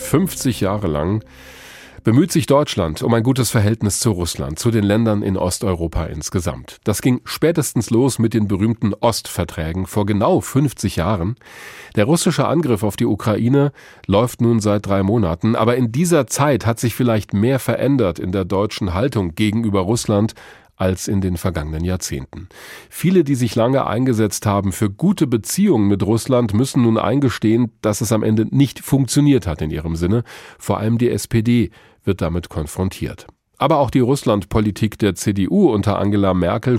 50 Jahre lang bemüht sich Deutschland um ein gutes Verhältnis zu Russland, zu den Ländern in Osteuropa insgesamt. Das ging spätestens los mit den berühmten Ostverträgen vor genau 50 Jahren. Der russische Angriff auf die Ukraine läuft nun seit drei Monaten, aber in dieser Zeit hat sich vielleicht mehr verändert in der deutschen Haltung gegenüber Russland als in den vergangenen Jahrzehnten. Viele, die sich lange eingesetzt haben für gute Beziehungen mit Russland, müssen nun eingestehen, dass es am Ende nicht funktioniert hat in ihrem Sinne. Vor allem die SPD wird damit konfrontiert. Aber auch die Russlandpolitik der CDU unter Angela Merkel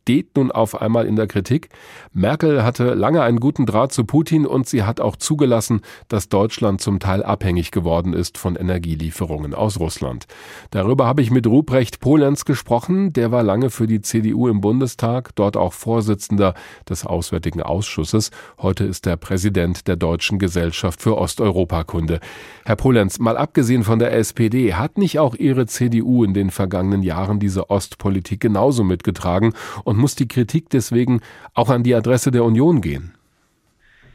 steht nun auf einmal in der Kritik. Merkel hatte lange einen guten Draht zu Putin und sie hat auch zugelassen, dass Deutschland zum Teil abhängig geworden ist von Energielieferungen aus Russland. Darüber habe ich mit Ruprecht Polenz gesprochen. Der war lange für die CDU im Bundestag, dort auch Vorsitzender des Auswärtigen Ausschusses. Heute ist er Präsident der Deutschen Gesellschaft für Osteuropakunde. Herr Polenz, mal abgesehen von der SPD, hat nicht auch Ihre CDU in den vergangenen Jahren diese Ostpolitik genauso mitgetragen und muss die Kritik deswegen auch an die Adresse der Union gehen?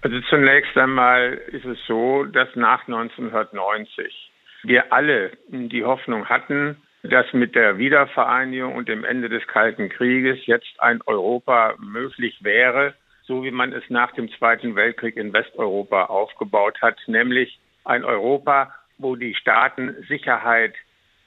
Also zunächst einmal ist es so, dass nach 1990 wir alle die Hoffnung hatten, dass mit der Wiedervereinigung und dem Ende des Kalten Krieges jetzt ein Europa möglich wäre, so wie man es nach dem Zweiten Weltkrieg in Westeuropa aufgebaut hat, nämlich ein Europa, wo die Staaten Sicherheit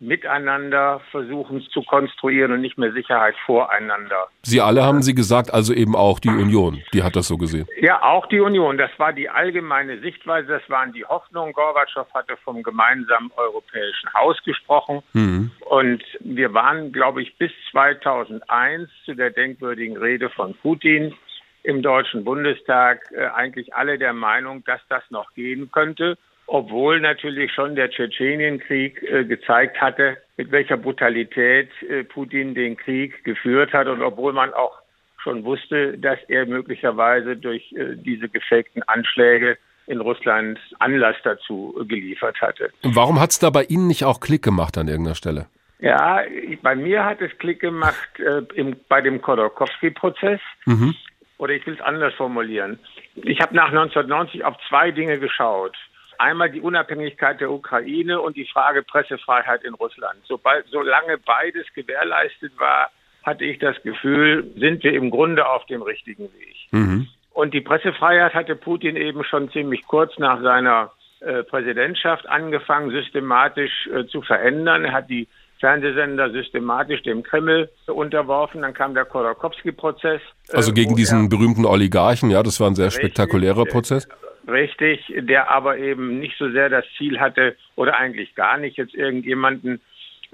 miteinander versuchen zu konstruieren und nicht mehr Sicherheit voreinander. Sie alle haben Sie gesagt, also eben auch die Union, die hat das so gesehen. Ja, auch die Union. Das war die allgemeine Sichtweise, das waren die Hoffnungen. Gorbatschow hatte vom gemeinsamen europäischen Haus gesprochen. Mhm. Und wir waren, glaube ich, bis 2001 zu der denkwürdigen Rede von Putin im Deutschen Bundestag äh, eigentlich alle der Meinung, dass das noch gehen könnte obwohl natürlich schon der Tschetschenienkrieg äh, gezeigt hatte, mit welcher Brutalität äh, Putin den Krieg geführt hat und obwohl man auch schon wusste, dass er möglicherweise durch äh, diese gefakten Anschläge in Russland Anlass dazu geliefert hatte. Und warum hat es da bei Ihnen nicht auch Klick gemacht an irgendeiner Stelle? Ja, bei mir hat es Klick gemacht äh, im, bei dem Khodorkovsky-Prozess. Mhm. Oder ich will es anders formulieren. Ich habe nach 1990 auf zwei Dinge geschaut. Einmal die Unabhängigkeit der Ukraine und die Frage Pressefreiheit in Russland. Sobald, solange beides gewährleistet war, hatte ich das Gefühl, sind wir im Grunde auf dem richtigen Weg. Mhm. Und die Pressefreiheit hatte Putin eben schon ziemlich kurz nach seiner äh, Präsidentschaft angefangen, systematisch äh, zu verändern. Er hat die Fernsehsender systematisch dem Kreml unterworfen. Dann kam der Khodorkovsky-Prozess. Also gegen äh, diesen berühmten Oligarchen, ja, das war ein sehr spektakulärer Prozess. Richtig, der aber eben nicht so sehr das Ziel hatte oder eigentlich gar nicht jetzt irgendjemanden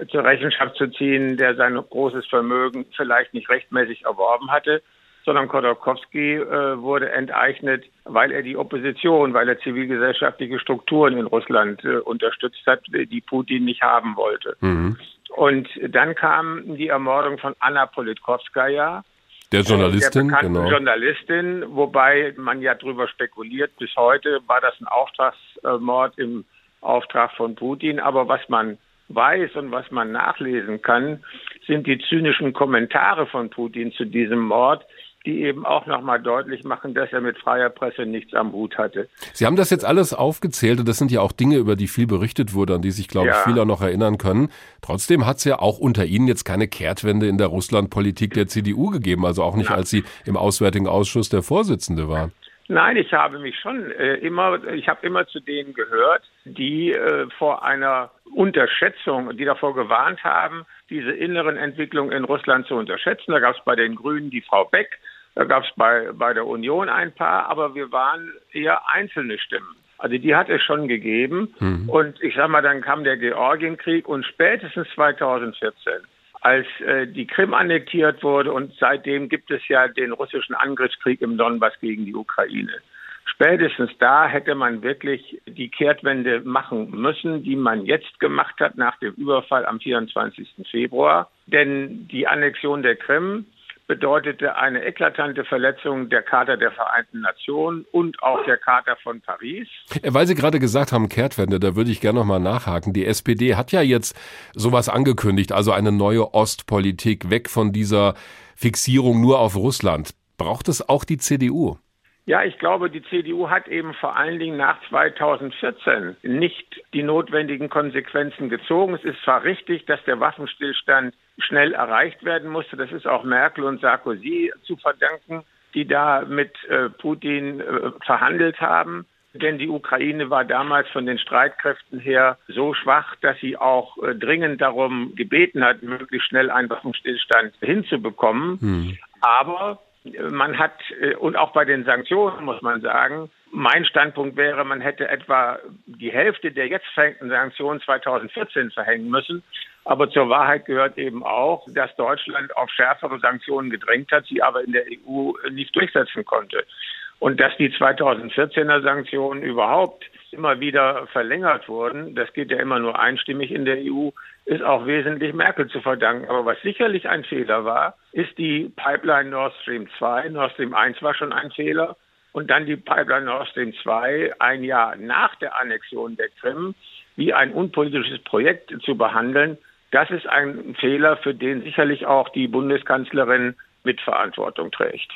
zur Rechenschaft zu ziehen, der sein großes Vermögen vielleicht nicht rechtmäßig erworben hatte, sondern Khodorkovsky äh, wurde enteignet, weil er die Opposition, weil er zivilgesellschaftliche Strukturen in Russland äh, unterstützt hat, die Putin nicht haben wollte. Mhm. Und dann kam die Ermordung von Anna Politkovskaya, der Journalistin, der genau. Journalistin, wobei man ja darüber spekuliert, bis heute war das ein Auftragsmord im Auftrag von Putin. Aber was man weiß und was man nachlesen kann, sind die zynischen Kommentare von Putin zu diesem Mord, die eben auch nochmal deutlich machen, dass er mit freier Presse nichts am Hut hatte. Sie haben das jetzt alles aufgezählt und das sind ja auch Dinge, über die viel berichtet wurde, an die sich, glaube ja. ich, viele noch erinnern können. Trotzdem hat es ja auch unter Ihnen jetzt keine Kehrtwende in der Russlandpolitik der CDU gegeben, also auch nicht, ja. als Sie im Auswärtigen Ausschuss der Vorsitzende waren. Nein, ich habe mich schon äh, immer, ich habe immer zu denen gehört, die äh, vor einer Unterschätzung, die davor gewarnt haben, diese inneren Entwicklungen in Russland zu unterschätzen. Da gab es bei den Grünen die Frau Beck, da gab es bei, bei der Union ein paar, aber wir waren eher einzelne Stimmen. Also die hat es schon gegeben. Mhm. Und ich sag mal, dann kam der Georgienkrieg und spätestens 2014, als äh, die Krim annektiert wurde und seitdem gibt es ja den russischen Angriffskrieg im Donbass gegen die Ukraine. Spätestens da hätte man wirklich die Kehrtwende machen müssen, die man jetzt gemacht hat nach dem Überfall am 24. Februar. Denn die Annexion der Krim bedeutete eine eklatante Verletzung der Charta der Vereinten Nationen und auch der Charta von Paris. Weil Sie gerade gesagt haben, Kehrtwende, da würde ich gerne noch mal nachhaken. Die SPD hat ja jetzt sowas angekündigt, also eine neue Ostpolitik, weg von dieser Fixierung nur auf Russland. Braucht es auch die CDU? Ja, ich glaube, die CDU hat eben vor allen Dingen nach 2014 nicht die notwendigen Konsequenzen gezogen. Es ist zwar richtig, dass der Waffenstillstand schnell erreicht werden musste. Das ist auch Merkel und Sarkozy zu verdanken, die da mit äh, Putin äh, verhandelt haben. Denn die Ukraine war damals von den Streitkräften her so schwach, dass sie auch äh, dringend darum gebeten hat, möglichst schnell einen Waffenstillstand hinzubekommen. Hm. Aber man hat, äh, und auch bei den Sanktionen muss man sagen, mein Standpunkt wäre, man hätte etwa die Hälfte der jetzt verhängten Sanktionen 2014 verhängen müssen. Aber zur Wahrheit gehört eben auch, dass Deutschland auf schärfere Sanktionen gedrängt hat, sie aber in der EU nicht durchsetzen konnte. Und dass die 2014er Sanktionen überhaupt immer wieder verlängert wurden, das geht ja immer nur einstimmig in der EU, ist auch wesentlich Merkel zu verdanken. Aber was sicherlich ein Fehler war, ist die Pipeline Nord Stream 2. Nord Stream 1 war schon ein Fehler. Und dann die Pipeline Nord Stream 2 ein Jahr nach der Annexion der Krim wie ein unpolitisches Projekt zu behandeln. Das ist ein Fehler, für den sicherlich auch die Bundeskanzlerin Mitverantwortung trägt.